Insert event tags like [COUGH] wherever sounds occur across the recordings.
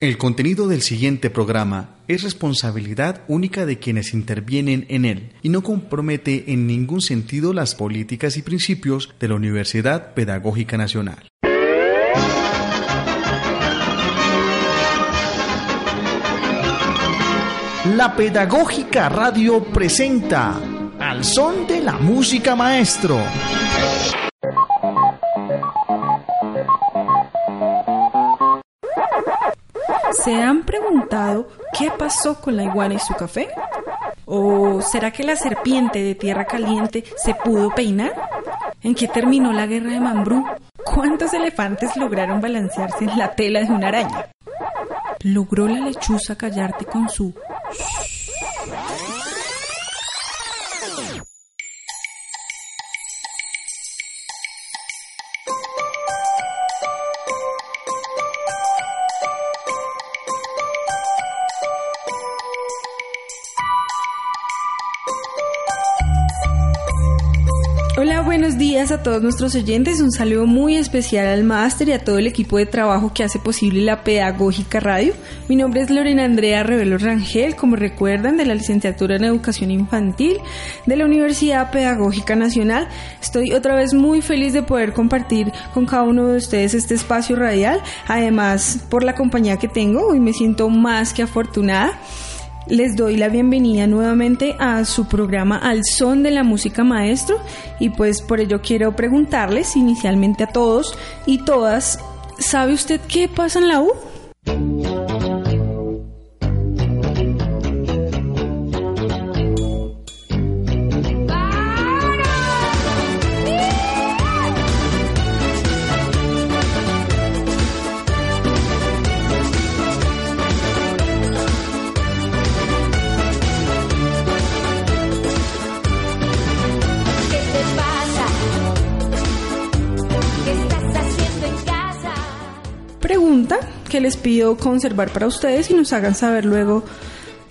El contenido del siguiente programa es responsabilidad única de quienes intervienen en él y no compromete en ningún sentido las políticas y principios de la Universidad Pedagógica Nacional. La Pedagógica Radio presenta Al son de la música maestro. ¿Se han preguntado qué pasó con la iguana y su café? ¿O será que la serpiente de tierra caliente se pudo peinar? ¿En qué terminó la guerra de Mambrú? ¿Cuántos elefantes lograron balancearse en la tela de una araña? ¿Logró la lechuza callarte con su... buenos días a todos nuestros oyentes. Un saludo muy especial al máster y a todo el equipo de trabajo que hace posible la Pedagógica Radio. Mi nombre es Lorena Andrea Revelo Rangel, como recuerdan, de la licenciatura en Educación Infantil de la Universidad Pedagógica Nacional. Estoy otra vez muy feliz de poder compartir con cada uno de ustedes este espacio radial. Además, por la compañía que tengo, hoy me siento más que afortunada. Les doy la bienvenida nuevamente a su programa Al Son de la Música Maestro y pues por ello quiero preguntarles inicialmente a todos y todas, ¿sabe usted qué pasa en la U? Les pido conservar para ustedes y nos hagan saber luego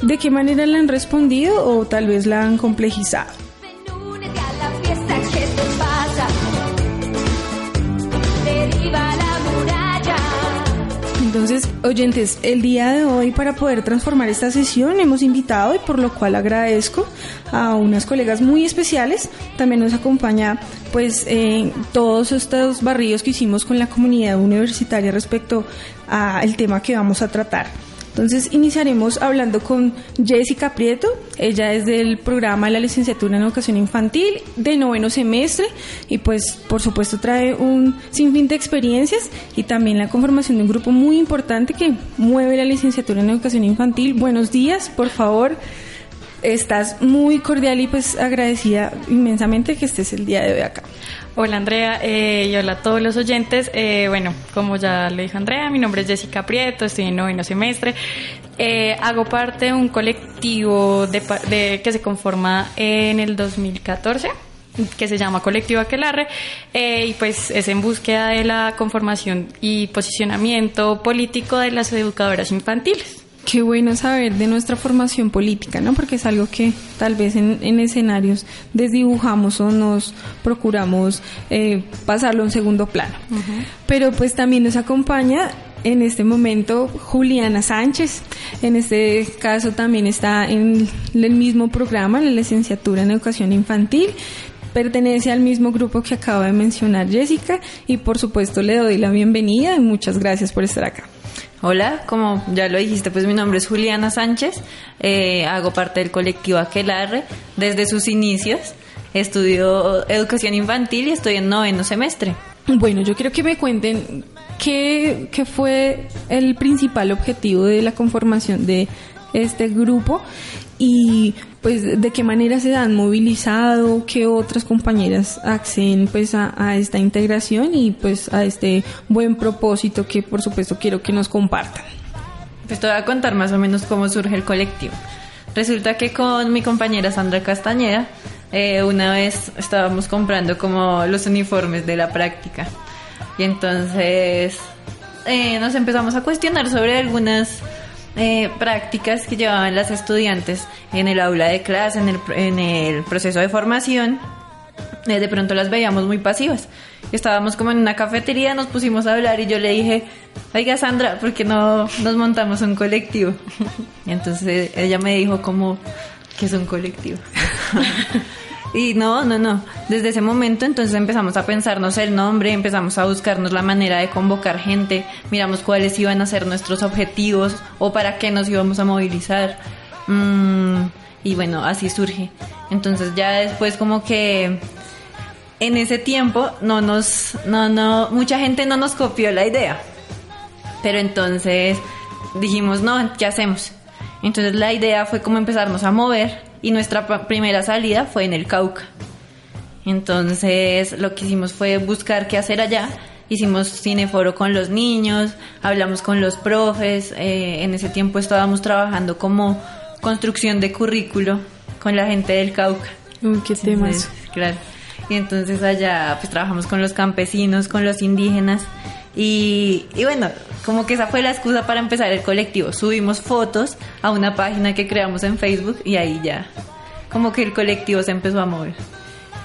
de qué manera la han respondido o tal vez la han complejizado. Entonces, oyentes, el día de hoy para poder transformar esta sesión hemos invitado y por lo cual agradezco a unas colegas muy especiales. También nos acompaña pues eh, todos estos barridos que hicimos con la comunidad universitaria respecto al tema que vamos a tratar. Entonces iniciaremos hablando con Jessica Prieto, ella es del programa de la licenciatura en educación infantil de noveno semestre y pues por supuesto trae un sinfín de experiencias y también la conformación de un grupo muy importante que mueve la licenciatura en educación infantil. Buenos días, por favor. Estás muy cordial y pues agradecida inmensamente que estés el día de hoy acá. Hola Andrea eh, y hola a todos los oyentes. Eh, bueno, como ya le dijo Andrea, mi nombre es Jessica Prieto, estoy en noveno semestre. Eh, hago parte de un colectivo de- que se conforma en el 2014 que se llama Colectivo Aquelarre eh, y pues es en búsqueda de la conformación y posicionamiento político de las educadoras infantiles. Qué bueno saber de nuestra formación política, ¿no? Porque es algo que tal vez en, en escenarios desdibujamos o nos procuramos eh, pasarlo en segundo plano. Pero pues también nos acompaña en este momento Juliana Sánchez. En este caso también está en el mismo programa, la licenciatura en educación infantil. Pertenece al mismo grupo que acaba de mencionar Jessica y por supuesto le doy la bienvenida y muchas gracias por estar acá. Hola, como ya lo dijiste, pues mi nombre es Juliana Sánchez, eh, hago parte del colectivo Aquelarre desde sus inicios, estudio educación infantil y estoy en noveno semestre. Bueno, yo quiero que me cuenten qué, qué fue el principal objetivo de la conformación de este grupo y pues de qué manera se han movilizado, qué otras compañeras acceden pues a, esta integración y pues a este buen propósito que por supuesto quiero que nos compartan. Pues te voy a contar más o menos cómo surge el colectivo. Resulta que con mi compañera Sandra Castañeda, eh, una vez estábamos comprando como los uniformes de la práctica. Y entonces eh, nos empezamos a cuestionar sobre algunas eh, prácticas que llevaban las estudiantes en el aula de clase, en el, en el proceso de formación. Eh, de pronto las veíamos muy pasivas. Estábamos como en una cafetería, nos pusimos a hablar y yo le dije, oiga Sandra, ¿por qué no nos montamos un colectivo? [LAUGHS] Y entonces ella me dijo como, que es un colectivo? [LAUGHS] Y no, no, no. Desde ese momento entonces empezamos a pensarnos el nombre, empezamos a buscarnos la manera de convocar gente, miramos cuáles iban a ser nuestros objetivos o para qué nos íbamos a movilizar. Mm, y bueno, así surge. Entonces ya después como que en ese tiempo no nos, no, no, mucha gente no nos copió la idea. Pero entonces dijimos, no, ¿qué hacemos? Entonces la idea fue como empezarnos a mover y nuestra primera salida fue en el Cauca. Entonces lo que hicimos fue buscar qué hacer allá. Hicimos cineforo con los niños, hablamos con los profes. eh, en ese tiempo estábamos trabajando como construcción de currículo con la gente del Cauca. Uy, qué temas. Entonces, claro. Y entonces allá pues trabajamos con los campesinos, con los indígenas y, y bueno, como que esa fue la excusa para empezar el colectivo. Subimos fotos a una página que creamos en Facebook y ahí ya como que el colectivo se empezó a mover.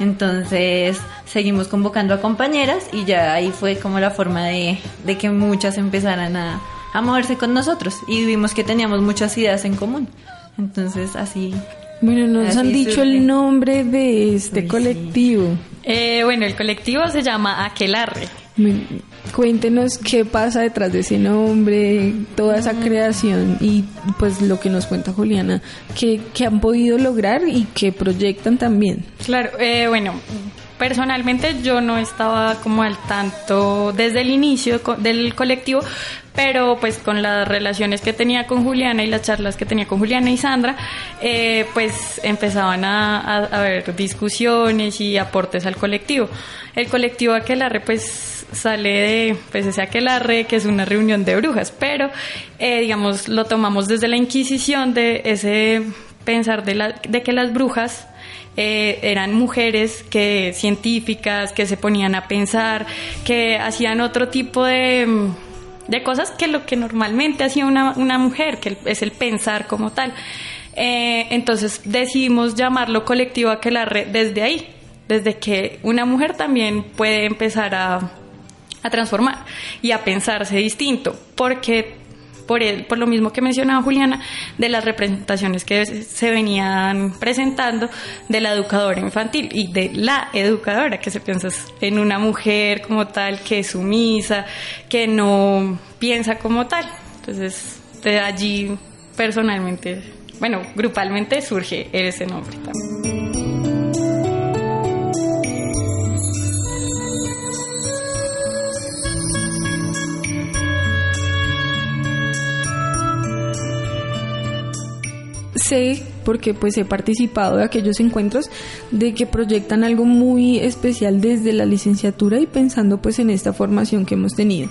Entonces seguimos convocando a compañeras y ya ahí fue como la forma de, de que muchas empezaran a, a moverse con nosotros y vimos que teníamos muchas ideas en común. Entonces así Bueno, nos Así han dicho surge. el nombre de este Uy, sí. colectivo. Eh, bueno, el colectivo se llama Aquelarre. Cuéntenos qué pasa detrás de ese nombre, toda esa creación y pues lo que nos cuenta Juliana, que, que han podido lograr y que proyectan también. Claro, eh, bueno, personalmente yo no estaba como al tanto desde el inicio del colectivo, pero pues con las relaciones que tenía con Juliana y las charlas que tenía con Juliana y Sandra, eh, pues empezaban a, haber discusiones y aportes al colectivo. El colectivo Aquelarre pues sale de pues ese Aquelarre que es una reunión de brujas, pero eh, digamos lo tomamos desde la Inquisición de ese pensar de, la, de que las brujas eh, eran mujeres que científicas que se ponían a pensar que hacían otro tipo de, mm, de cosas que lo que normalmente hacía una, una mujer que es el pensar como tal. Eh, entonces decidimos llamarlo colectivo Aquelarre desde ahí desde que una mujer también puede empezar a, a transformar y a pensarse distinto porque por, el- por lo mismo que mencionaba Juliana, de las representaciones que se- venían presentando de la educadora infantil y de la educadora, que se piensa en una mujer como tal, que es sumisa, que no piensa como tal. Entonces, de allí personalmente, bueno, grupalmente surge ese nombre también. Sé, porque pues he participado de aquellos encuentros, de que proyectan algo muy especial desde la licenciatura y pensando pues en esta formación que hemos tenido.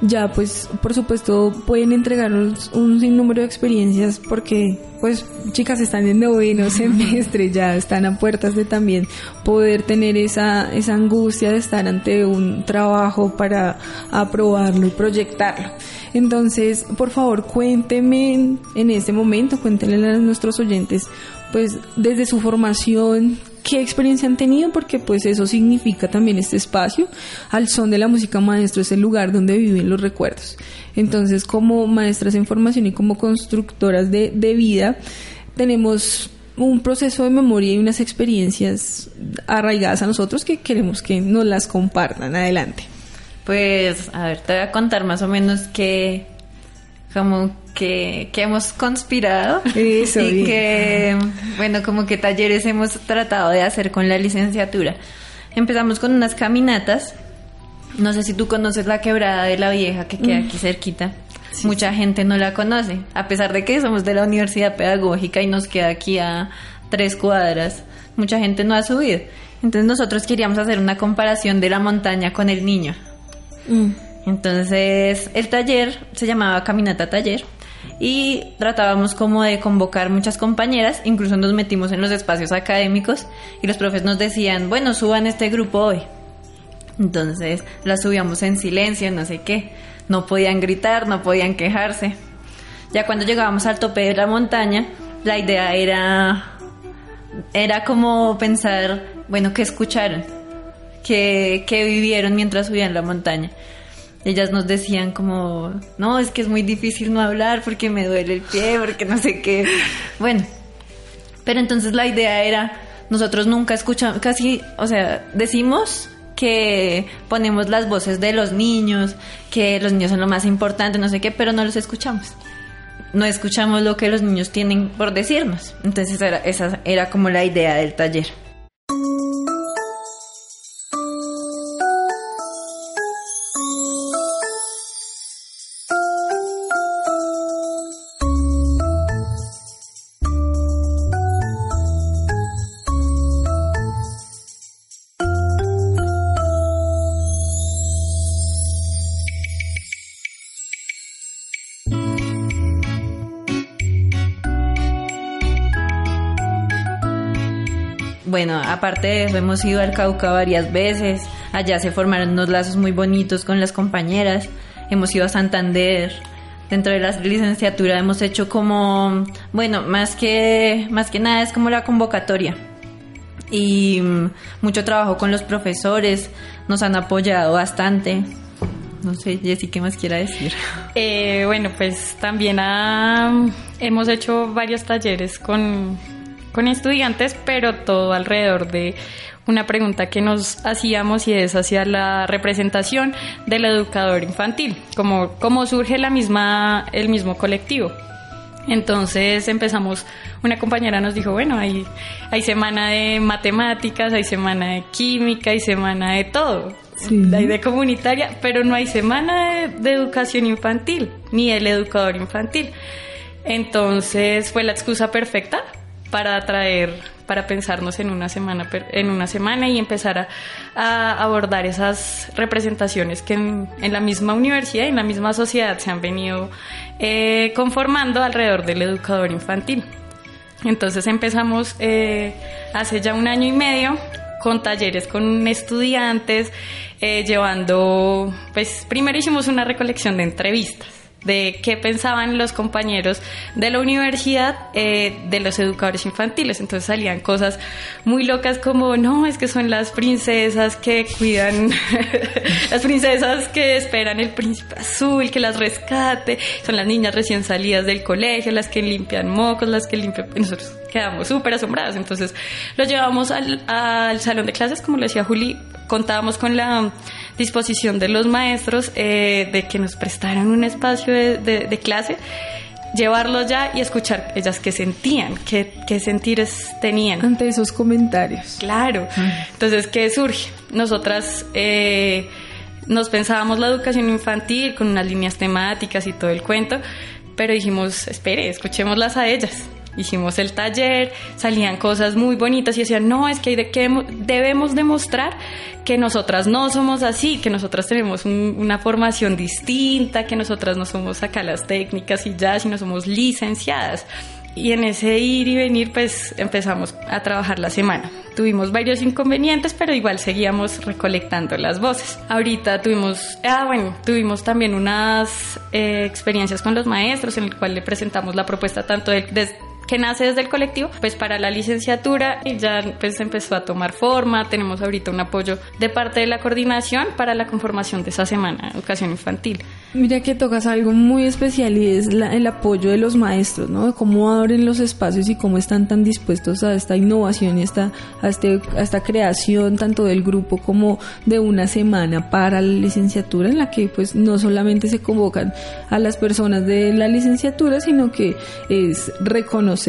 Ya pues por supuesto pueden entregarnos un sinnúmero de experiencias porque pues chicas están en noveno semestre, ya están a puertas de también poder tener esa, esa angustia de estar ante un trabajo para aprobarlo y proyectarlo. Entonces, por favor, cuénteme en, este momento, cuéntenle a nuestros oyentes, pues desde su formación, qué experiencia han tenido, porque pues eso significa también este espacio. Al son de la música maestro es el lugar donde viven los recuerdos. Entonces, como maestras en formación y como constructoras de, de vida, tenemos un proceso de memoria y unas experiencias arraigadas a nosotros que queremos que nos las compartan. Adelante. Pues, a ver, te voy a contar más o menos que, como que, que hemos conspirado Eso, y bien. que, bueno, como que talleres hemos tratado de hacer con la licenciatura. Empezamos con unas caminatas. No sé si tú conoces la quebrada de la vieja que queda aquí cerquita. Mucha gente no la conoce, a pesar de que somos de la Universidad Pedagógica y nos queda aquí a tres cuadras. Mucha gente no ha subido. Entonces nosotros queríamos hacer una comparación de la montaña con el niño. Mm. Entonces, el taller se llamaba Caminata Taller y tratábamos como de convocar muchas compañeras, incluso nos metimos en los espacios académicos y los profes nos decían, bueno, suban este grupo hoy. Entonces las subíamos en silencio, no sé qué. No podían gritar, no podían quejarse. Ya cuando llegábamos al tope de la montaña, la idea era, era como pensar, bueno, ¿qué escucharon? ¿Qué, qué vivieron mientras subían la montaña? Ellas nos decían como, no, es que es muy difícil no hablar porque me duele el pie, porque no sé qué. Bueno, pero entonces la idea era, nosotros nunca escuchamos, casi, o sea, decimos que ponemos las voces de los niños, que los niños son lo más importante, no sé qué, pero no los escuchamos. No escuchamos lo que los niños tienen por decirnos. Entonces era, esa era como la idea del taller. Bueno, aparte hemos ido al Cauca varias veces. Allá se formaron unos lazos muy bonitos con las compañeras. Hemos ido a Santander. Dentro de la licenciatura hemos hecho como, bueno, más que, más que nada es como la convocatoria. Y mm, mucho trabajo con los profesores. Nos han apoyado bastante. No sé, Jessy, ¿qué más quiera decir? [LAUGHS] Eh, bueno, pues también ah, hemos hecho varios talleres con, con estudiantes, pero todo alrededor de una pregunta que nos hacíamos y es hacia la representación del educador infantil, como cómo surge la misma, el mismo colectivo. Entonces empezamos, una compañera nos dijo, bueno, hay, hay semana de matemáticas, hay semana de química, hay semana de todo, hay de comunitaria, pero no hay semana de, de educación infantil, ni el educador infantil. Entonces fue la excusa perfecta para traer, para pensarnos en una semana, en una semana y empezar a, abordar esas representaciones que en, la misma universidad y en la misma sociedad se han venido eh, conformando alrededor del educador infantil. Entonces empezamos eh, hace ya un año y medio con talleres con estudiantes, eh, llevando, pues primero hicimos una recolección de entrevistas de qué pensaban los compañeros de la universidad eh, de los educadores infantiles. Entonces salían cosas muy locas como, no, es que son las princesas que cuidan, [LAUGHS] las princesas que esperan el príncipe azul, que las rescate, son las niñas recién salidas del colegio, las que limpian mocos, las que limpian... Nosotros quedamos súper asombrados. Entonces los llevamos al salón de clases, como lo decía Juli, contábamos con la disposición de los maestros eh, de que nos prestaran un espacio de, de- de clase, llevarlos ya y escuchar ellas qué sentían, qué, qué sentires tenían. ante esos comentarios. Claro. Entonces, ¿qué surge? Nosotras eh, nos pensábamos la educación infantil con unas líneas temáticas y todo el cuento, pero dijimos, espere, escuchémoslas a ellas. Hicimos el taller, salían cosas muy bonitas y decían, no, es que, de que debemos demostrar que nosotras no somos así, que nosotras tenemos un- una formación distinta, que nosotras no somos acá las técnicas y ya, sino somos licenciadas. Y en ese ir y venir, pues empezamos a trabajar la semana. Tuvimos varios inconvenientes, pero igual seguíamos recolectando las voces. Ahorita tuvimos, ah, bueno, tuvimos también unas eh, experiencias con los maestros en el cual le presentamos la propuesta tanto del, des- que nace desde el colectivo, pues para la licenciatura y ya pues empezó a tomar forma. Tenemos ahorita un apoyo de parte de la coordinación para la conformación de esa semana educación infantil. Mira que tocas algo muy especial y es la- el apoyo de los maestros, ¿no? Cómo abren los espacios y cómo están tan dispuestos a esta innovación y esta, a, este, a esta creación tanto del grupo como de una semana para la licenciatura en la que pues no solamente se convocan a las personas de la licenciatura, sino que es reconocer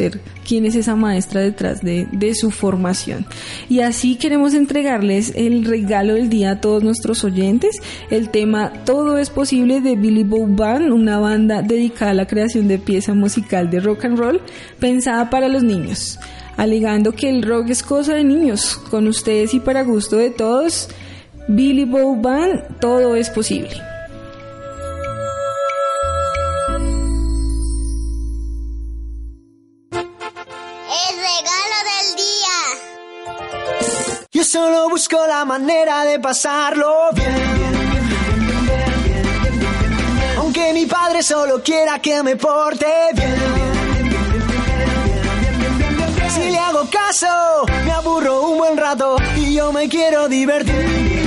quién es esa maestra detrás de, de su formación. Y así queremos entregarles el regalo del día a todos nuestros oyentes, el tema Todo es posible de Billy Bow Band, una banda dedicada a la creación de pieza musical de rock and roll pensada para los niños, alegando que el rock es cosa de niños. Con ustedes y para gusto de todos, Billy Bow Band, Todo es posible. La manera de pasarlo bien. Aunque mi padre solo quiera que me porte bien. Si le hago caso, me aburro un buen rato y yo me quiero divertir.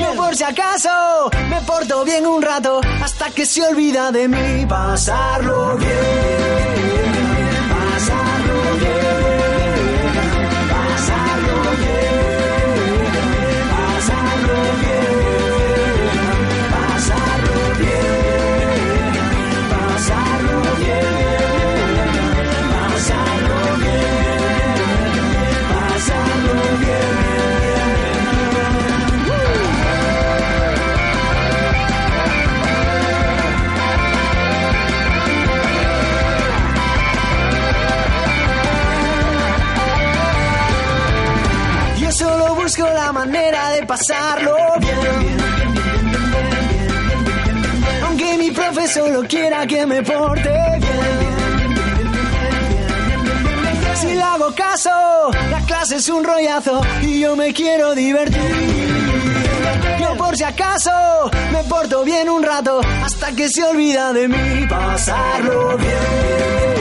Yo por si acaso me porto bien un rato hasta que se olvida de mí. Pasarlo bien. Que se olvida de mí. Pasarlo bien.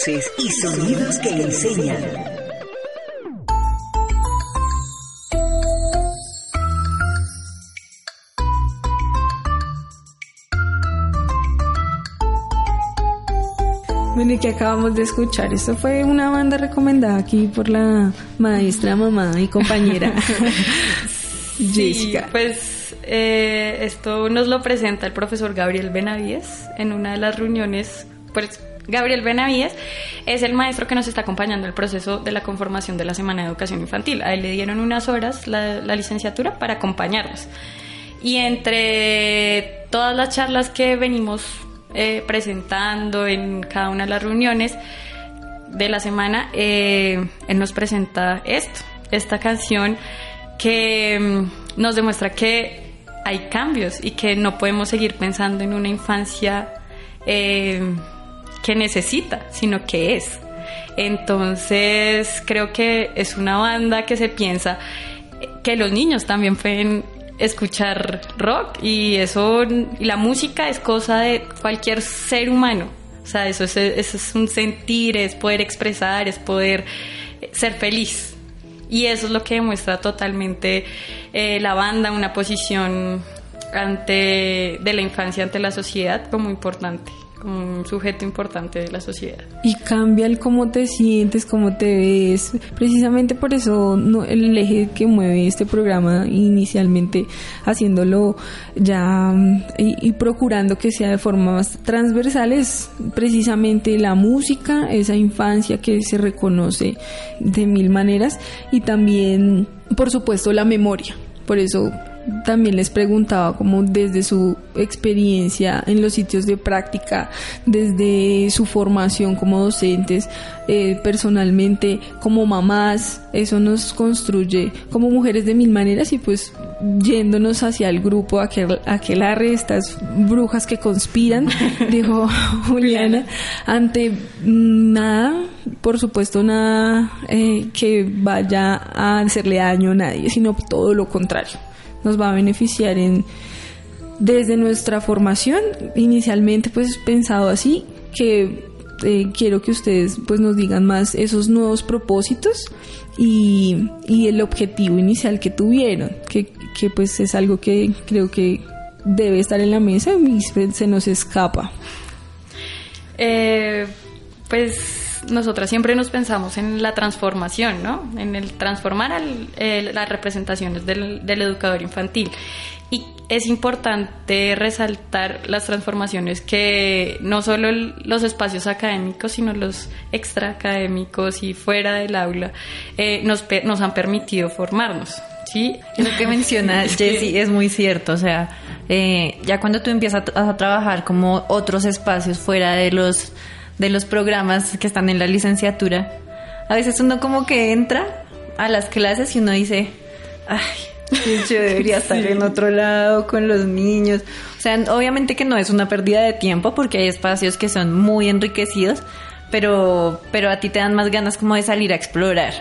Voces y sonidos que enseñan. Bueno, ¿y que acabamos de escuchar? Esto fue una banda recomendada aquí por la maestra, mamá y compañera [LAUGHS] [LAUGHS] Jessica. Sí, pues eh, esto nos lo presenta el profesor Gabriel Benavides en una de las reuniones. Pues Gabriel Benavides es el maestro que nos está acompañando el proceso de la conformación de la Semana de Educación Infantil. A él le dieron unas horas la, licenciatura para acompañarnos. Y entre todas las charlas que venimos eh, presentando en cada una de las reuniones de la semana, eh, él nos presenta esto, esta canción que mm, nos demuestra que hay cambios y que no podemos seguir pensando en una infancia eh, que necesita, sino que es. Entonces creo que es una banda que se piensa que los niños también pueden escuchar rock y eso la música es cosa de cualquier ser humano. O sea, eso es, eso es un sentir, es poder expresar, es poder ser feliz. Y eso es lo que demuestra totalmente eh, la banda, una posición ante de la infancia ante la sociedad como importante, un sujeto importante de la sociedad. Y cambia el cómo te sientes, cómo te ves. Precisamente por eso no, el eje que mueve este programa inicialmente haciéndolo ya mm, y, y procurando que sea de forma más transversal es precisamente la música, esa infancia que se reconoce de mil maneras y también, por supuesto, la memoria. Por eso también les preguntaba como desde su experiencia en los sitios de práctica, desde su formación como docentes, eh, personalmente como mamás, eso nos construye como mujeres de mil maneras y pues yéndonos hacia el grupo, aquel, aquel arre, estas brujas que conspiran, [LAUGHS] dijo Juliana, ante nada, por supuesto nada eh, que vaya a hacerle daño a nadie, sino todo lo contrario, nos va a beneficiar en desde nuestra formación, inicialmente pues pensado así, que eh, quiero que ustedes pues nos digan más esos nuevos propósitos y, y el objetivo inicial que tuvieron, que, que pues es algo que creo que debe estar en la mesa y se nos escapa. Eh, pues nosotras siempre nos pensamos en la transformación, ¿no? En el transformar al- las representaciones del, del educador infantil. Y es importante resaltar las transformaciones que no solo el- los espacios académicos, sino los extraacadémicos y fuera del aula eh, nos, han permitido formarnos. ¿sí? Lo que menciona [LAUGHS] Es que- Jessie es muy cierto, o sea, eh, ya cuando tú empiezas a, a trabajar como otros espacios fuera de los de los programas que están en la licenciatura, a veces uno como que entra a las clases y uno dice, ay, yo [LAUGHS] debería estar en otro lado con los niños. O sea, obviamente que no es una pérdida de tiempo porque hay espacios que son muy enriquecidos, pero, pero a ti te dan más ganas como de salir a explorar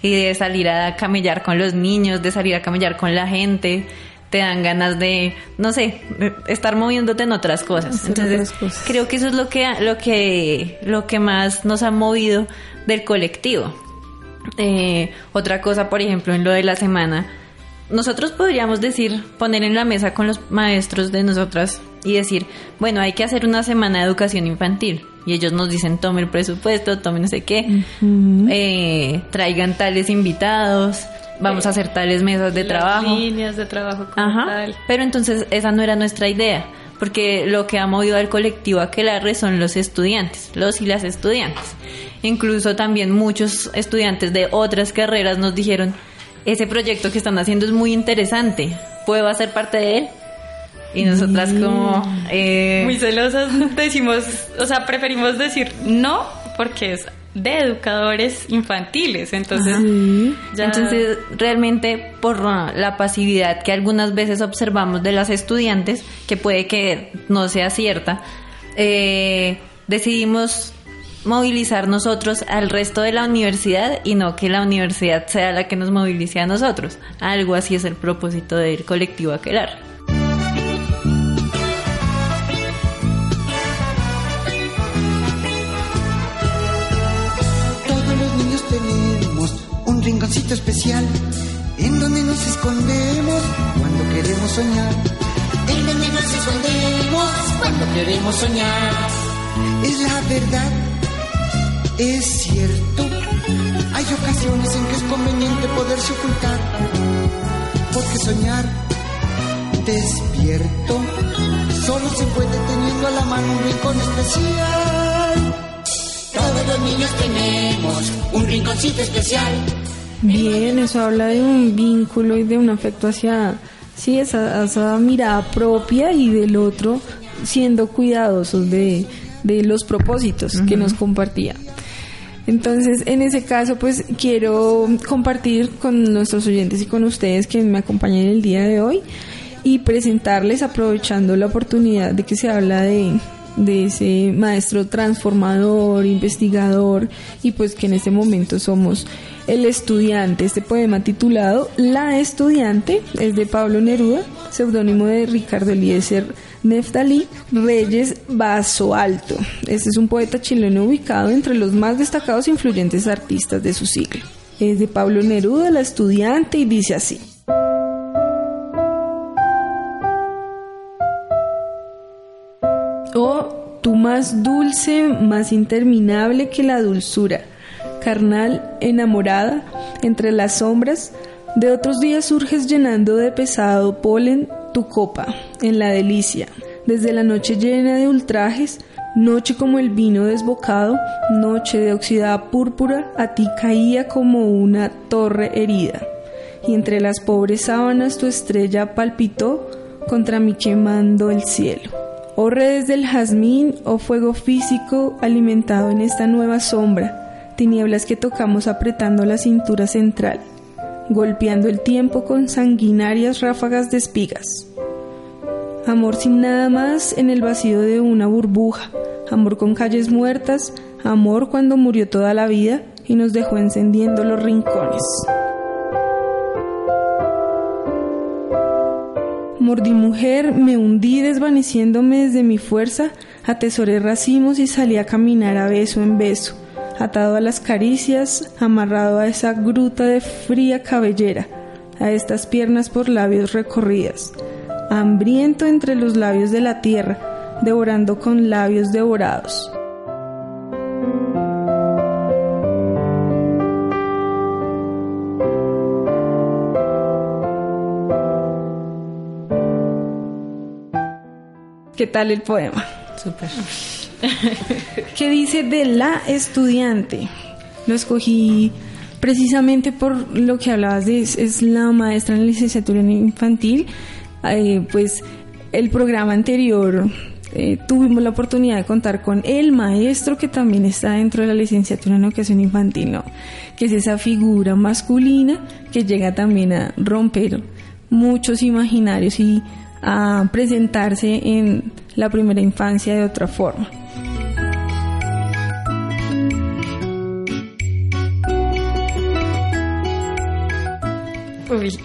y de salir a camellar con los niños, de salir a camellar con la gente. Te dan ganas de, no sé, estar moviéndote en otras cosas. Hacer Entonces, otras cosas. creo que eso es lo que, lo que, lo que más nos ha movido del colectivo. Eh, otra cosa, por ejemplo, en lo de la semana, nosotros podríamos decir, poner en la mesa con los maestros de nosotras y decir, bueno, hay que hacer una semana de educación infantil. Y ellos nos dicen, tome el presupuesto, tome no sé qué, eh, traigan tales invitados, vamos a hacer tales mesas de Las trabajo. líneas de trabajo como Ajá. tal. Pero entonces esa no era nuestra idea, porque lo que ha movido al colectivo Aquelarre son los estudiantes, los y las estudiantes. Incluso también muchos estudiantes de otras carreras nos dijeron, ese proyecto que están haciendo es muy interesante, ¿puedo hacer parte de él? Y nosotras como... eh, Muy celosas decimos, o sea, preferimos decir no porque es de educadores infantiles, entonces ya- Entonces, realmente por la pasividad que algunas veces observamos de las estudiantes, que puede que no sea cierta, eh, decidimos movilizar nosotros al resto de la universidad y no que la universidad sea la que nos movilice a nosotros. Algo así es el propósito del colectivo Aquelar. Rinconcito especial en donde nos escondemos cuando queremos soñar. En donde nos escondemos cuando queremos soñar. Es la verdad, es cierto. Hay ocasiones en que es conveniente poderse ocultar. Porque soñar despierto solo se puede teniendo a la mano un rincón especial. Todos los niños tenemos un rinconcito especial. Bien, eso habla de un vínculo y de un afecto hacia, sí, esa, esa mirada propia y del otro siendo cuidadosos de, de los propósitos que nos compartía. Entonces, en ese caso, pues quiero compartir con nuestros oyentes y con ustedes que me acompañan el día de hoy y presentarles, aprovechando la oportunidad de que se habla de, de ese maestro transformador, investigador y pues que en este momento somos el estudiante. Este poema titulado La estudiante es de Pablo Neruda, seudónimo de Ricardo Eliezer Neftalí Reyes Vaso Alto. Este es un poeta chileno ubicado entre los más destacados e influyentes artistas de su siglo. Es de Pablo Neruda, la estudiante, y dice así. Oh, tú más dulce, más interminable que la dulzura, carnal, enamorada, entre las sombras, de otros días surges llenando de pesado polen tu copa, en la delicia, desde la noche llena de ultrajes, noche como el vino desbocado, noche de oxidada púrpura, a ti caía como una torre herida. y entre las pobres sábanas tu estrella palpitó contra mí quemando el cielo. Oh redes del jazmín, oh fuego físico alimentado en esta nueva sombra, tinieblas que tocamos apretando la cintura central, golpeando el tiempo con sanguinarias ráfagas de espigas. Amor sin nada más en el vacío de una burbuja, amor con calles muertas, amor cuando murió toda la vida y nos dejó encendiendo los rincones. Mordí mujer, me hundí desvaneciéndome desde mi fuerza, atesoré racimos y salí a caminar a beso en beso, atado a las caricias, amarrado a esa gruta de fría cabellera, a estas piernas por labios recorridas, hambriento entre los labios de la tierra, devorando con labios devorados. ¿Qué tal el poema? Súper. [LAUGHS] ¿Qué dice de la estudiante? Lo escogí precisamente por lo que hablabas de, es, la maestra en licenciatura en infantil. Eh, pues el programa anterior eh, tuvimos la oportunidad de contar con el maestro que también está dentro de la licenciatura en educación infantil, ¿no? que es esa figura masculina que llega también a romper muchos imaginarios y a presentarse en la primera infancia de otra forma. Uy. [LAUGHS]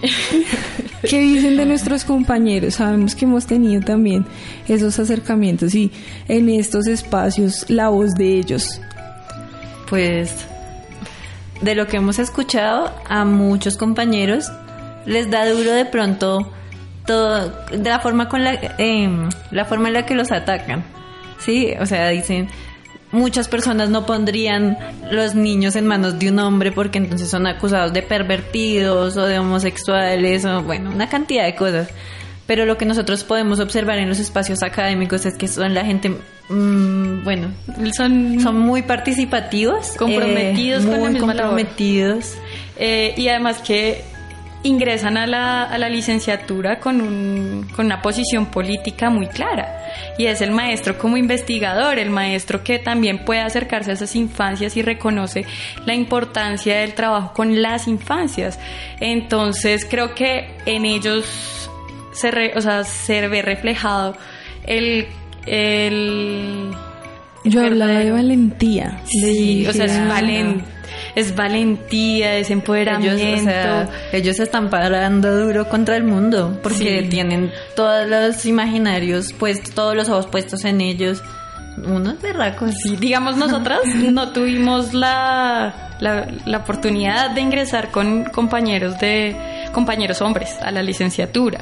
¿Qué dicen de nuestros compañeros? Sabemos que hemos tenido también esos acercamientos y en estos espacios la voz de ellos. Pues de lo que hemos escuchado a muchos compañeros les da duro de pronto todo de la forma con la em, la forma en la que los atacan. Sí, o sea, dicen muchas personas no pondrían los niños en manos de un hombre porque entonces son acusados de pervertidos o de homosexuales o bueno, una cantidad de cosas. Pero lo que nosotros podemos observar en los espacios académicos es que son la gente, mm, bueno, Son son muy participativos, Comprometidos eh, con la muy misma labor. comprometidos. Eh, y además que ingresan a la, a la licenciatura con, un- con una posición política muy clara. Y es el maestro como investigador, el maestro que también puede acercarse a esas infancias y reconoce la importancia del trabajo con las infancias. Entonces creo que en ellos se, re- o sea, se ve reflejado el... el Yo hablaba de valentía. de Sí, o sea, es, valen- es valentía, es empoderamiento. Ellos, o sea, ellos se están parando duro contra el mundo porque Sí. tienen todos los imaginarios puestos, todos los ojos puestos en ellos. Unos berracos. Sí, digamos, nosotras [LAUGHS] no tuvimos la, la, la oportunidad de ingresar con compañeros de compañeros hombres a la licenciatura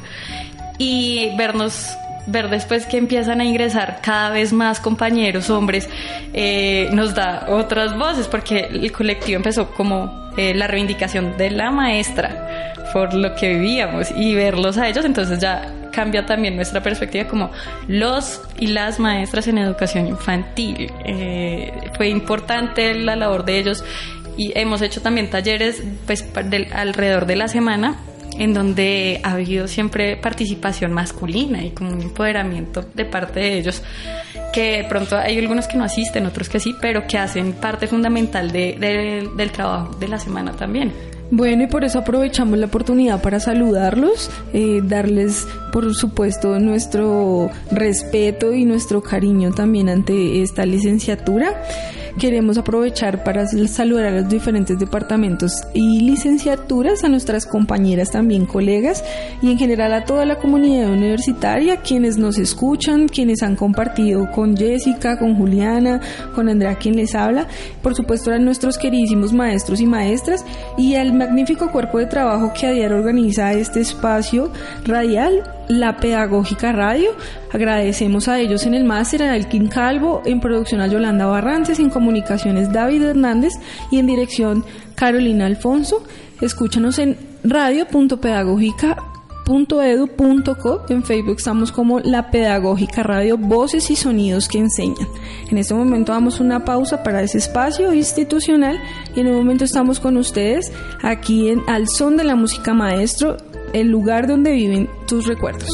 y vernos ver después que empiezan a ingresar cada vez más compañeros hombres eh, nos da otras voces porque el colectivo empezó como eh, la reivindicación de la maestra por lo que vivíamos y verlos a ellos entonces ya cambia también nuestra perspectiva como los y las maestras en educación infantil. Eh, fue importante la labor de ellos y hemos hecho también talleres pues, alrededor de la semana en donde ha habido siempre participación masculina y como un empoderamiento de parte de ellos que de pronto hay algunos que no asisten, otros que sí, pero que hacen parte fundamental de- de- del trabajo de la semana también. Bueno, y por eso aprovechamos la oportunidad para saludarlos, eh, darles, por supuesto, nuestro respeto y nuestro cariño también ante esta licenciatura. Queremos aprovechar para saludar a los diferentes departamentos y licenciaturas, a nuestras compañeras también colegas y en general a toda la comunidad universitaria, quienes nos escuchan, quienes han compartido con Jessica, con Juliana, con Andrea quien les habla, por supuesto a nuestros queridísimos maestros y maestras y al magnífico cuerpo de trabajo que a diario organiza este espacio radial, la Pedagógica Radio. Agradecemos a ellos en el máster, a Elkin Calvo, en producción a Yolanda Barrantes, en comunicaciones David Hernández y en dirección Carolina Alfonso. Escúchanos en www.edu.co. En Facebook estamos como La Pedagógica Radio, voces y sonidos que enseñan. En este momento damos una pausa para ese espacio institucional y en un momento estamos con ustedes aquí en Al Son de la Música Maestro, el lugar donde viven tus recuerdos.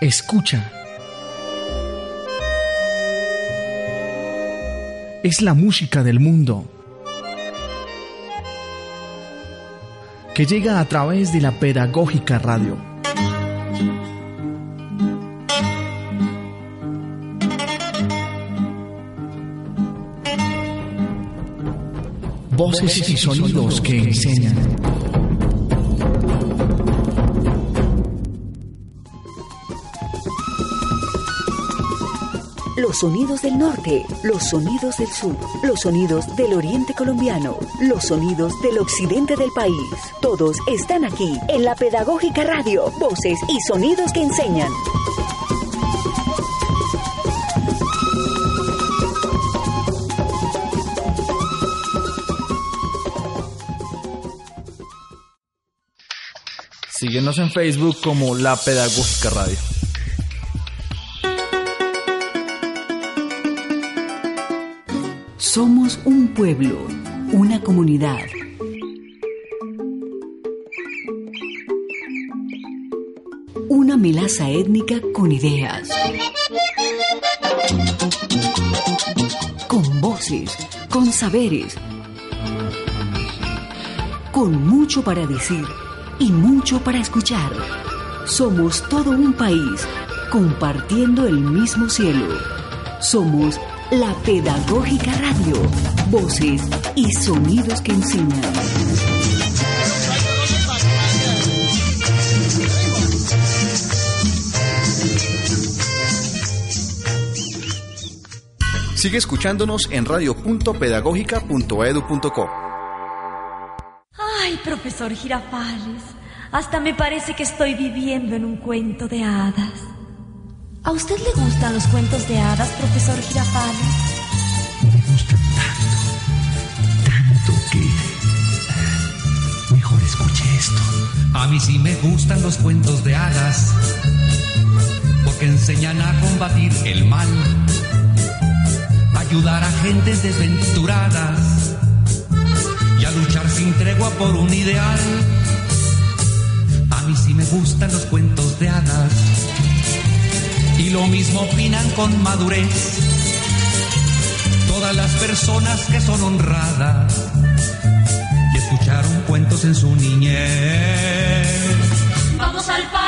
Escucha. Es la música del mundo que llega a través de la pedagógica radio. Voces y sonidos que enseñan. Los sonidos del norte, los sonidos del sur, los sonidos del oriente colombiano, los sonidos del occidente del país. Todos están aquí en la Pedagógica Radio, voces y sonidos que enseñan. Síguenos en Facebook como La Pedagógica Radio. Somos un pueblo, una comunidad. Una melaza étnica con ideas. Con voces, con saberes. Con mucho para decir y mucho para escuchar. Somos todo un país compartiendo el mismo cielo. Somos la Pedagógica Radio. Voces y sonidos que enseñan. Sigue escuchándonos en radio.pedagógica.edu.co. Ay, profesor Girafales, hasta me parece que estoy viviendo en un cuento de hadas. ¿A usted le gustan los cuentos de hadas, profesor Girafales? Me gustan tanto, tanto que... Mejor escuche esto. A mí sí me gustan los cuentos de hadas, porque enseñan a combatir el mal, ayudar a gentes desventuradas y a luchar sin tregua por un ideal. A mí sí me gustan los cuentos de hadas y lo mismo opinan con madurez todas las personas que son honradas y escucharon cuentos en su niñez. Vamos al país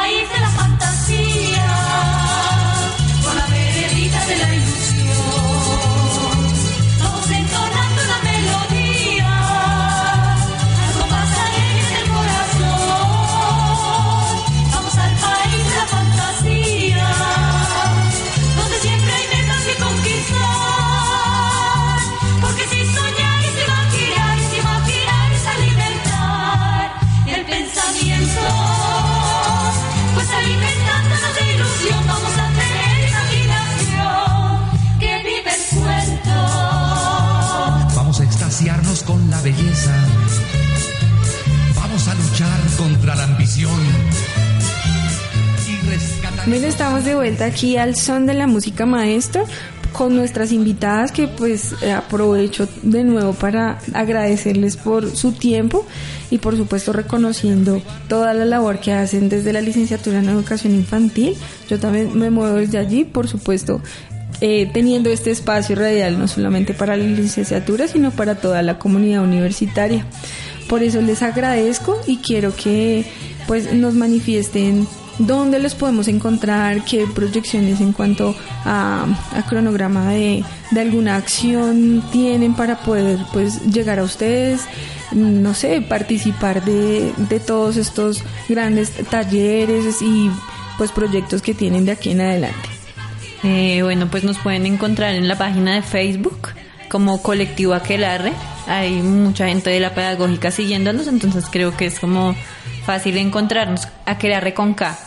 Bien, estamos de vuelta aquí al son de la música maestro con nuestras invitadas que pues eh, aprovecho de nuevo para agradecerles por su tiempo y por supuesto reconociendo toda la labor que hacen desde la licenciatura en educación infantil. Yo también me muevo desde allí, por supuesto, eh, teniendo este espacio radial no solamente para la licenciatura, sino para toda la comunidad universitaria. Por eso les agradezco y quiero que pues nos manifiesten dónde los podemos encontrar, qué proyecciones en cuanto a, cronograma de, de alguna acción tienen para poder pues llegar a ustedes, no sé, participar de, de todos estos grandes talleres y pues proyectos que tienen de aquí en adelante. Eh, bueno, pues nos pueden encontrar en la página de Facebook como Colectivo Aquelarre. Hay mucha gente de la pedagógica siguiéndonos, entonces creo que es como fácil encontrarnos. Aquelarre con K.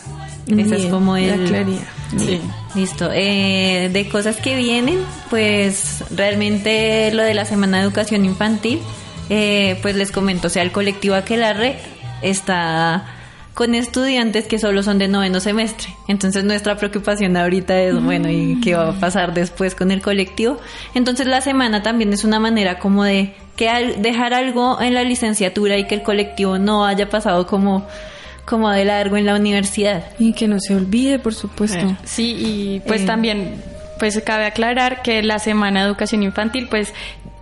Esa es como la el... claridad. Sí. Listo. Eh, de cosas que vienen, pues realmente lo de la Semana de Educación Infantil, eh, pues les comento, o sea, el colectivo Aquelarre está con estudiantes que solo son de noveno semestre. Entonces nuestra preocupación ahorita es, bueno, ¿y qué va a pasar después con el colectivo? Entonces la semana también es una manera como de que al- dejar algo en la licenciatura y que el colectivo no haya pasado como, como de largo en la universidad. Y que no se olvide, por supuesto. Sí, y pues Eh. también pues cabe aclarar que la Semana de Educación Infantil pues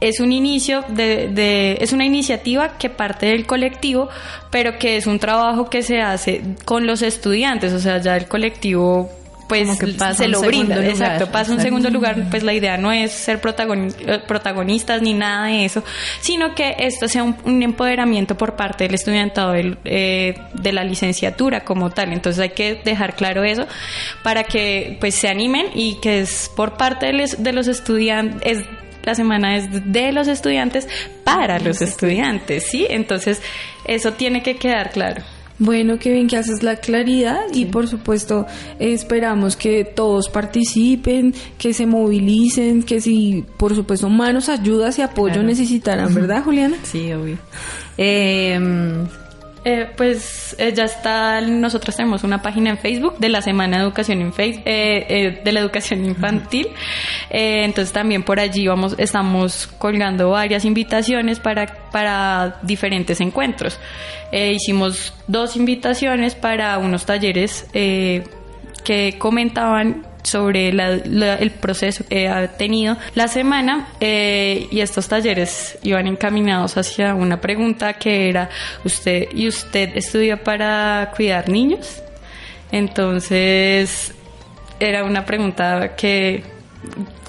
es un inicio de, de- es una iniciativa que parte del colectivo, pero que es un trabajo que se hace con los estudiantes, o sea, ya el colectivo pues que se lo brinda, lugar. exacto, pasa a un segundo lugar, pues la idea no es ser protagoni- eh, protagonistas ni nada de eso, sino que esto sea un, un empoderamiento por parte del estudiantado del, eh, de la licenciatura como tal. Entonces hay que dejar claro eso para que pues se animen y que es por parte de, les- de los estudiantes, es, la semana es de los estudiantes para los estudiantes, ¿sí? Entonces eso tiene que quedar claro. Bueno, qué bien que haces la claridad y por supuesto esperamos que todos participen, que se movilicen, que si por supuesto manos, ayudas y apoyo Claro. necesitarán, ¿verdad, [LAUGHS] Juliana? Sí, obvio. Eh, Eh, pues eh, ya está, nosotros tenemos una página en Facebook de la Semana de Educación en eh, eh, de la Educación Infantil. Entonces también por allí vamos, estamos colgando varias invitaciones para, para diferentes encuentros. Hicimos dos invitaciones para unos talleres que comentaban sobre la- el proceso que ha tenido la semana eh, y estos talleres iban encaminados hacia una pregunta que era usted y usted estudia para cuidar niños entonces era una pregunta que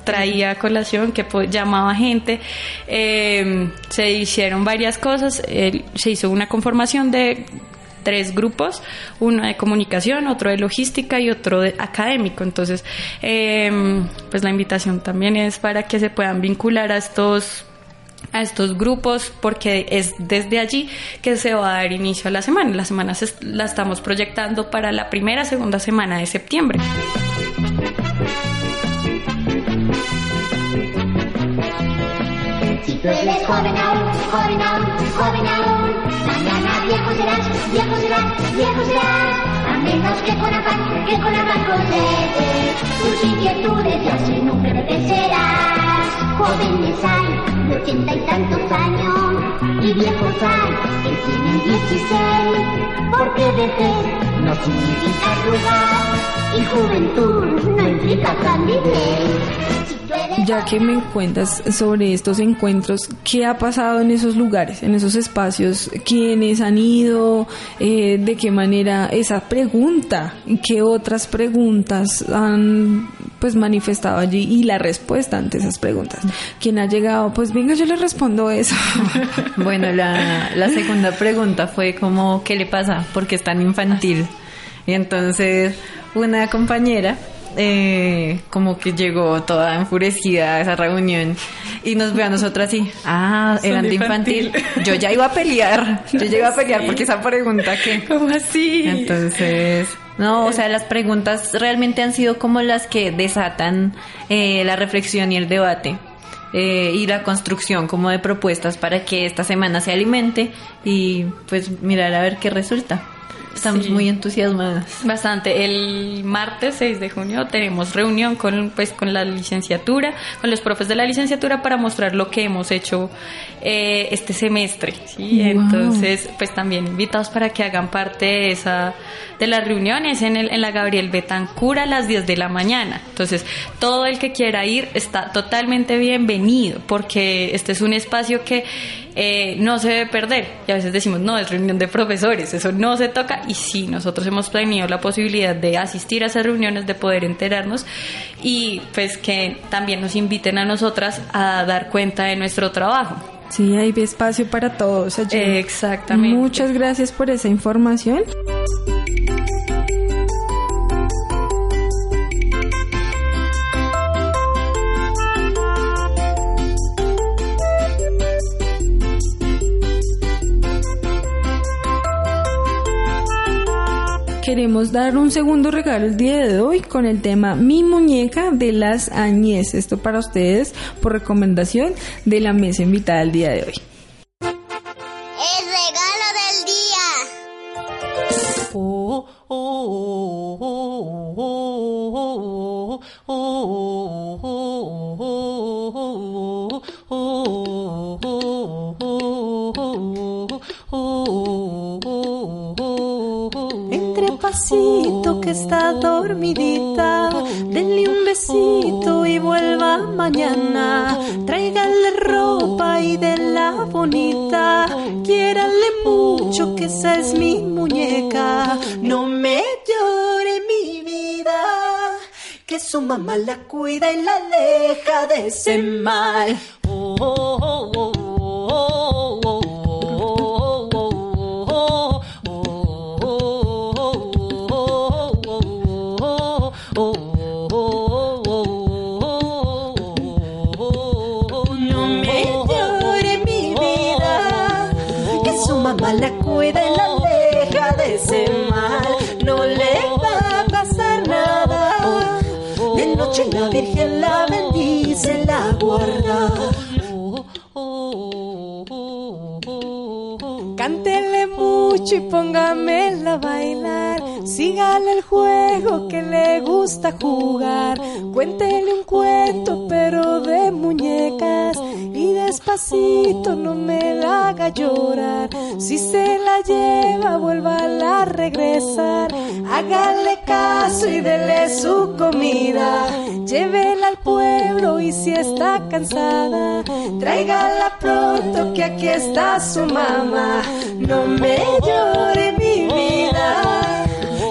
traía colación, que llamaba gente. Eh, se hicieron varias cosas. se hizo una conformación de tres grupos, uno de comunicación, otro de logística y otro de académico. Entonces, eh, pues la invitación también es para que se puedan vincular a estos a estos grupos porque es desde allí que se va a dar inicio a la semana. La semana se- la estamos proyectando para la primera, segunda semana de septiembre. Eres joven joven joven mañana viejo viejo serás, viejo serás. A menos que con afán, que con afán concedes tus inquietudes y así nunca envejecerás. Jóvenes hay de ochenta y tantos años y viejos hay que tienen dieciséis. Porque vejez no significa arrugar y juventud no implica candidez. Ya que me cuentas sobre estos encuentros, ¿qué ha pasado en esos lugares, en esos espacios? ¿Quiénes han ido? Eh, ¿De qué manera esa pregunta? ¿Y qué otras preguntas han pues manifestado allí? Y la respuesta ante esas preguntas. ¿Quién ha llegado? Pues venga, yo le respondo eso. [LAUGHS] Bueno, la, la segunda pregunta fue como, ¿qué le pasa? Porque es tan infantil. Y entonces una compañera eh, como que llegó toda enfurecida a esa reunión y nos ve a nosotras así, ah, eran de infantil. infantil. Yo ya iba a pelear, yo ya iba a pelear Sí. porque esa pregunta que... ¿Cómo así? Entonces, no, o sea, las preguntas realmente han sido como las que desatan eh, la reflexión y el debate. eh, y la construcción como de propuestas para que esta semana se alimente y pues mirar a ver qué resulta. Estamos Sí. muy entusiasmadas. Bastante. El martes 6 de junio tenemos reunión con, pues, con la licenciatura, con los profes de la licenciatura para mostrar lo que hemos hecho eh, este semestre. ¿sí? Wow. Entonces, pues también invitados para que hagan parte de esa de las reuniones en, el, en la Gabriel Betancur a las 10 de la mañana. Entonces, todo el que quiera ir está totalmente bienvenido porque este es un espacio que eh, no se debe perder. Y a veces decimos, no, es reunión de profesores, eso no se toca. Y sí, nosotros hemos tenido la posibilidad de asistir a esas reuniones, de poder enterarnos y pues que también nos inviten a nosotras a dar cuenta de nuestro trabajo. Sí, hay espacio para todos allí. Exactamente. Muchas gracias por esa información. Queremos dar un segundo regalo el día de hoy con el tema Mi muñeca de las Añez. Esto para ustedes por recomendación de la mesa invitada el día de hoy. Dormidita, denle un besito y vuelva mañana. Tráigale ropa y de la bonita, quiérale mucho que esa es mi muñeca. No me llore mi vida, que su mamá la cuida y la aleja de ese mal. Y póngamela a bailar. Sígale el juego que le gusta jugar. Cuéntele un cuento, no me la haga llorar. Si se la lleva, vuélvala a regresar. Hágale caso y dele su comida. Llévela al pueblo y si está cansada, tráigala pronto que aquí está su mamá. No me llore mi vida,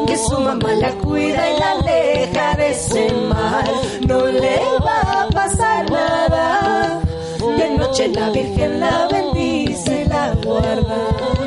que su mamá la cuida y la aleja de ese mal. No le noche la Virgen la bendice y la guarda.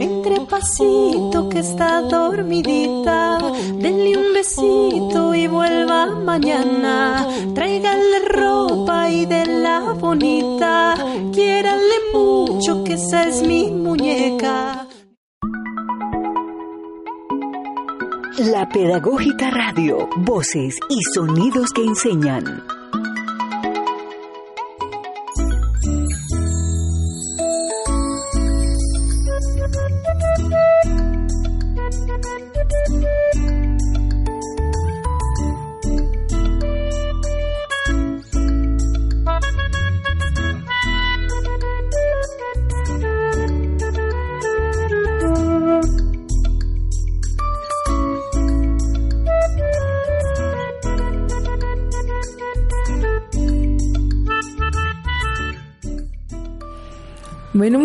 Entre pasito que está dormidita, denle un besito y vuelva mañana. Tráigale ropa y de la bonita, quiérale mucho que esa es mi muñeca. La Pedagógica Radio, voces y sonidos que enseñan.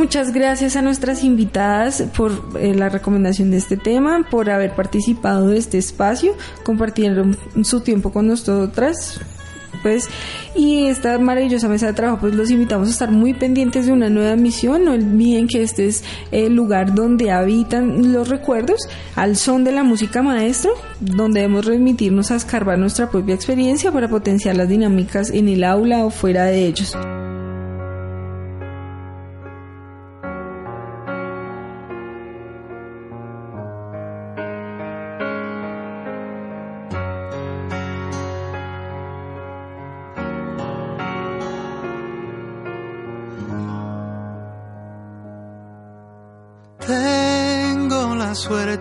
Muchas gracias a nuestras invitadas por eh, la recomendación de este tema, por haber participado de este espacio, compartieron su tiempo con nosotras. pues y esta maravillosa mesa de trabajo pues los invitamos a estar muy pendientes de una nueva misión no olviden que este es el lugar donde habitan los recuerdos al son de la música maestro donde debemos remitirnos a escarbar nuestra propia experiencia para potenciar las dinámicas en el aula o fuera de ellos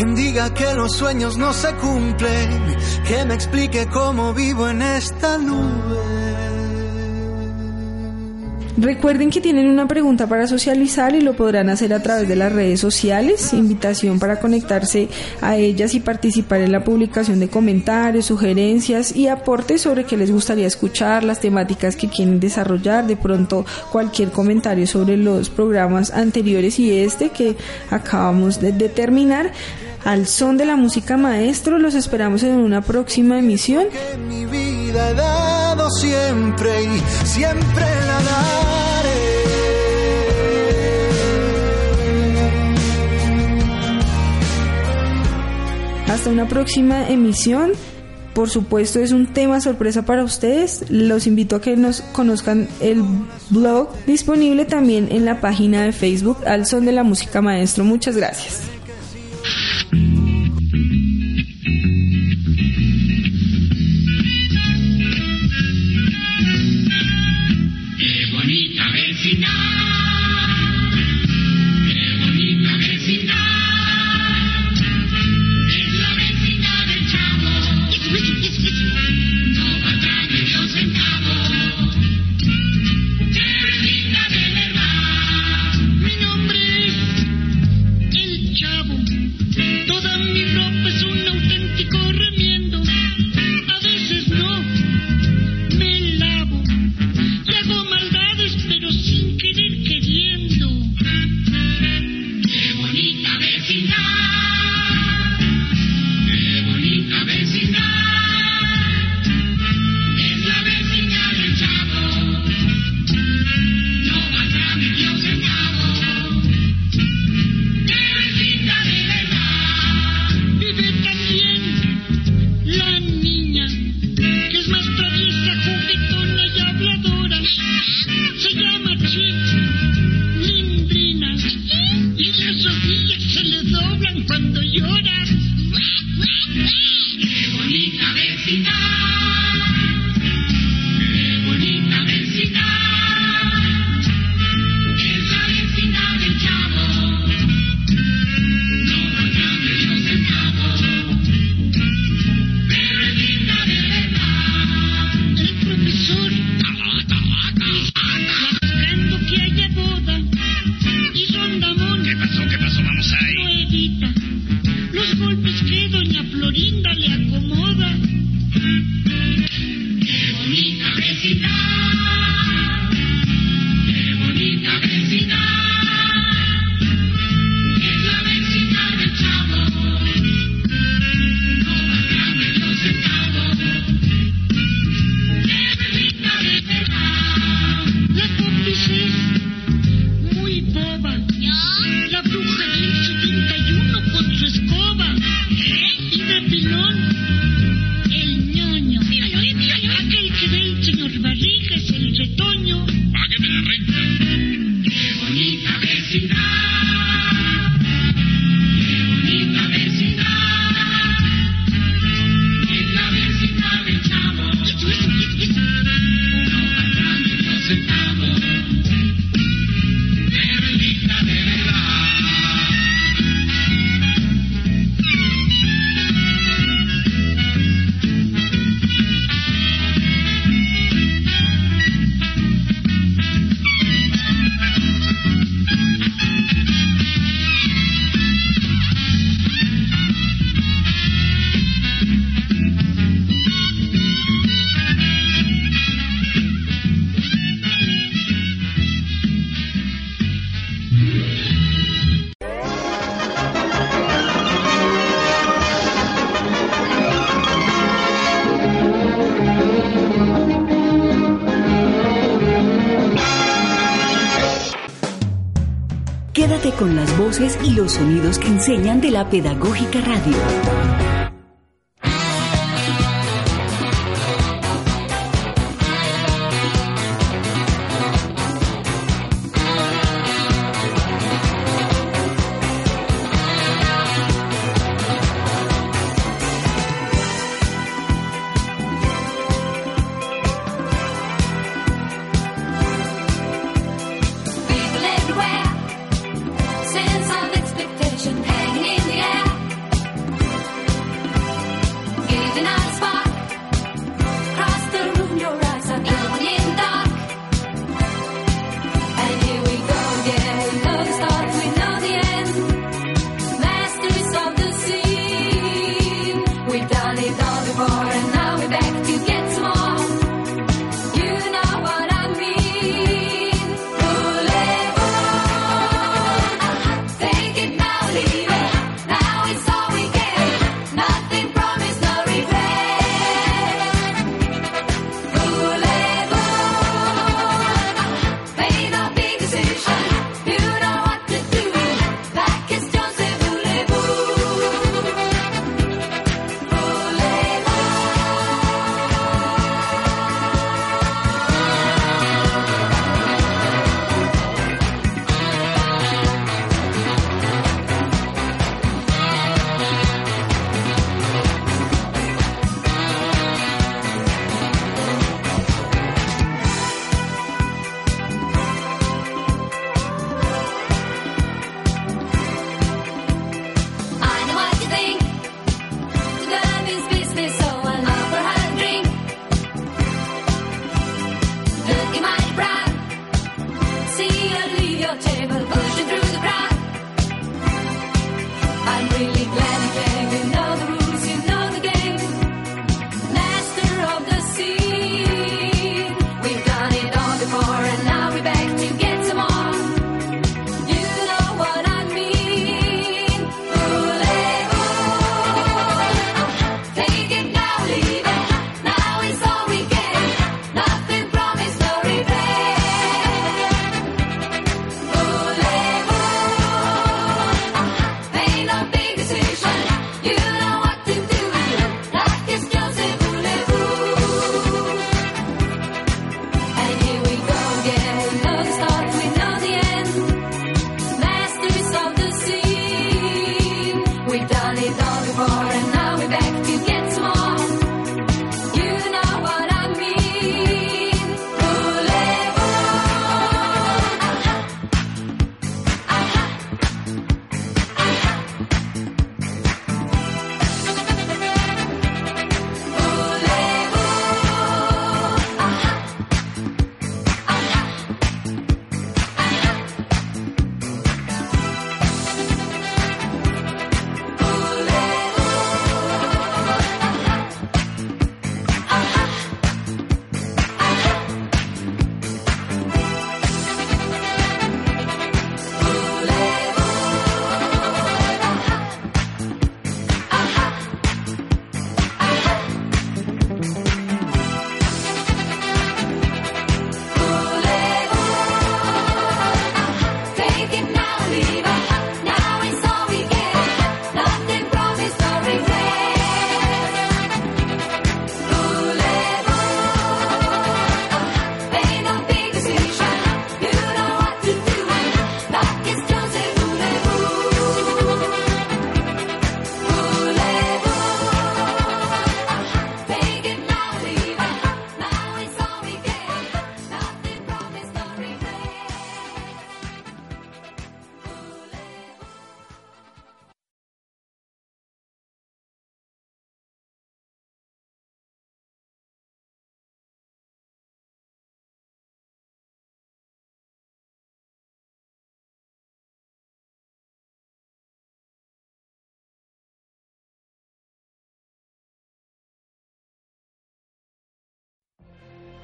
Quien diga que los sueños no se cumplen, que me explique cómo vivo en esta nube. Recuerden que tienen una pregunta para socializar y lo podrán hacer a través de las redes sociales. Invitación para conectarse a ellas y participar en la publicación de comentarios, sugerencias y aportes sobre qué les gustaría escuchar, las temáticas que quieren desarrollar, de pronto cualquier comentario sobre los programas anteriores y este que acabamos de determinar. Al son de la música maestro, los esperamos en una próxima emisión. Mi vida he dado siempre y siempre la daré. Hasta una próxima emisión. Por supuesto es un tema sorpresa para ustedes. Los invito a que nos conozcan el blog disponible también en la página de Facebook Al Son de la Música Maestro. Muchas gracias. Quédate con las voces y los sonidos que enseñan de la pedagógica radio.